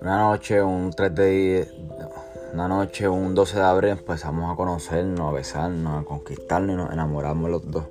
Una noche, un 3 de una noche, un 12 de abril, empezamos a conocernos, a besarnos, a conquistarnos y nos enamoramos los dos.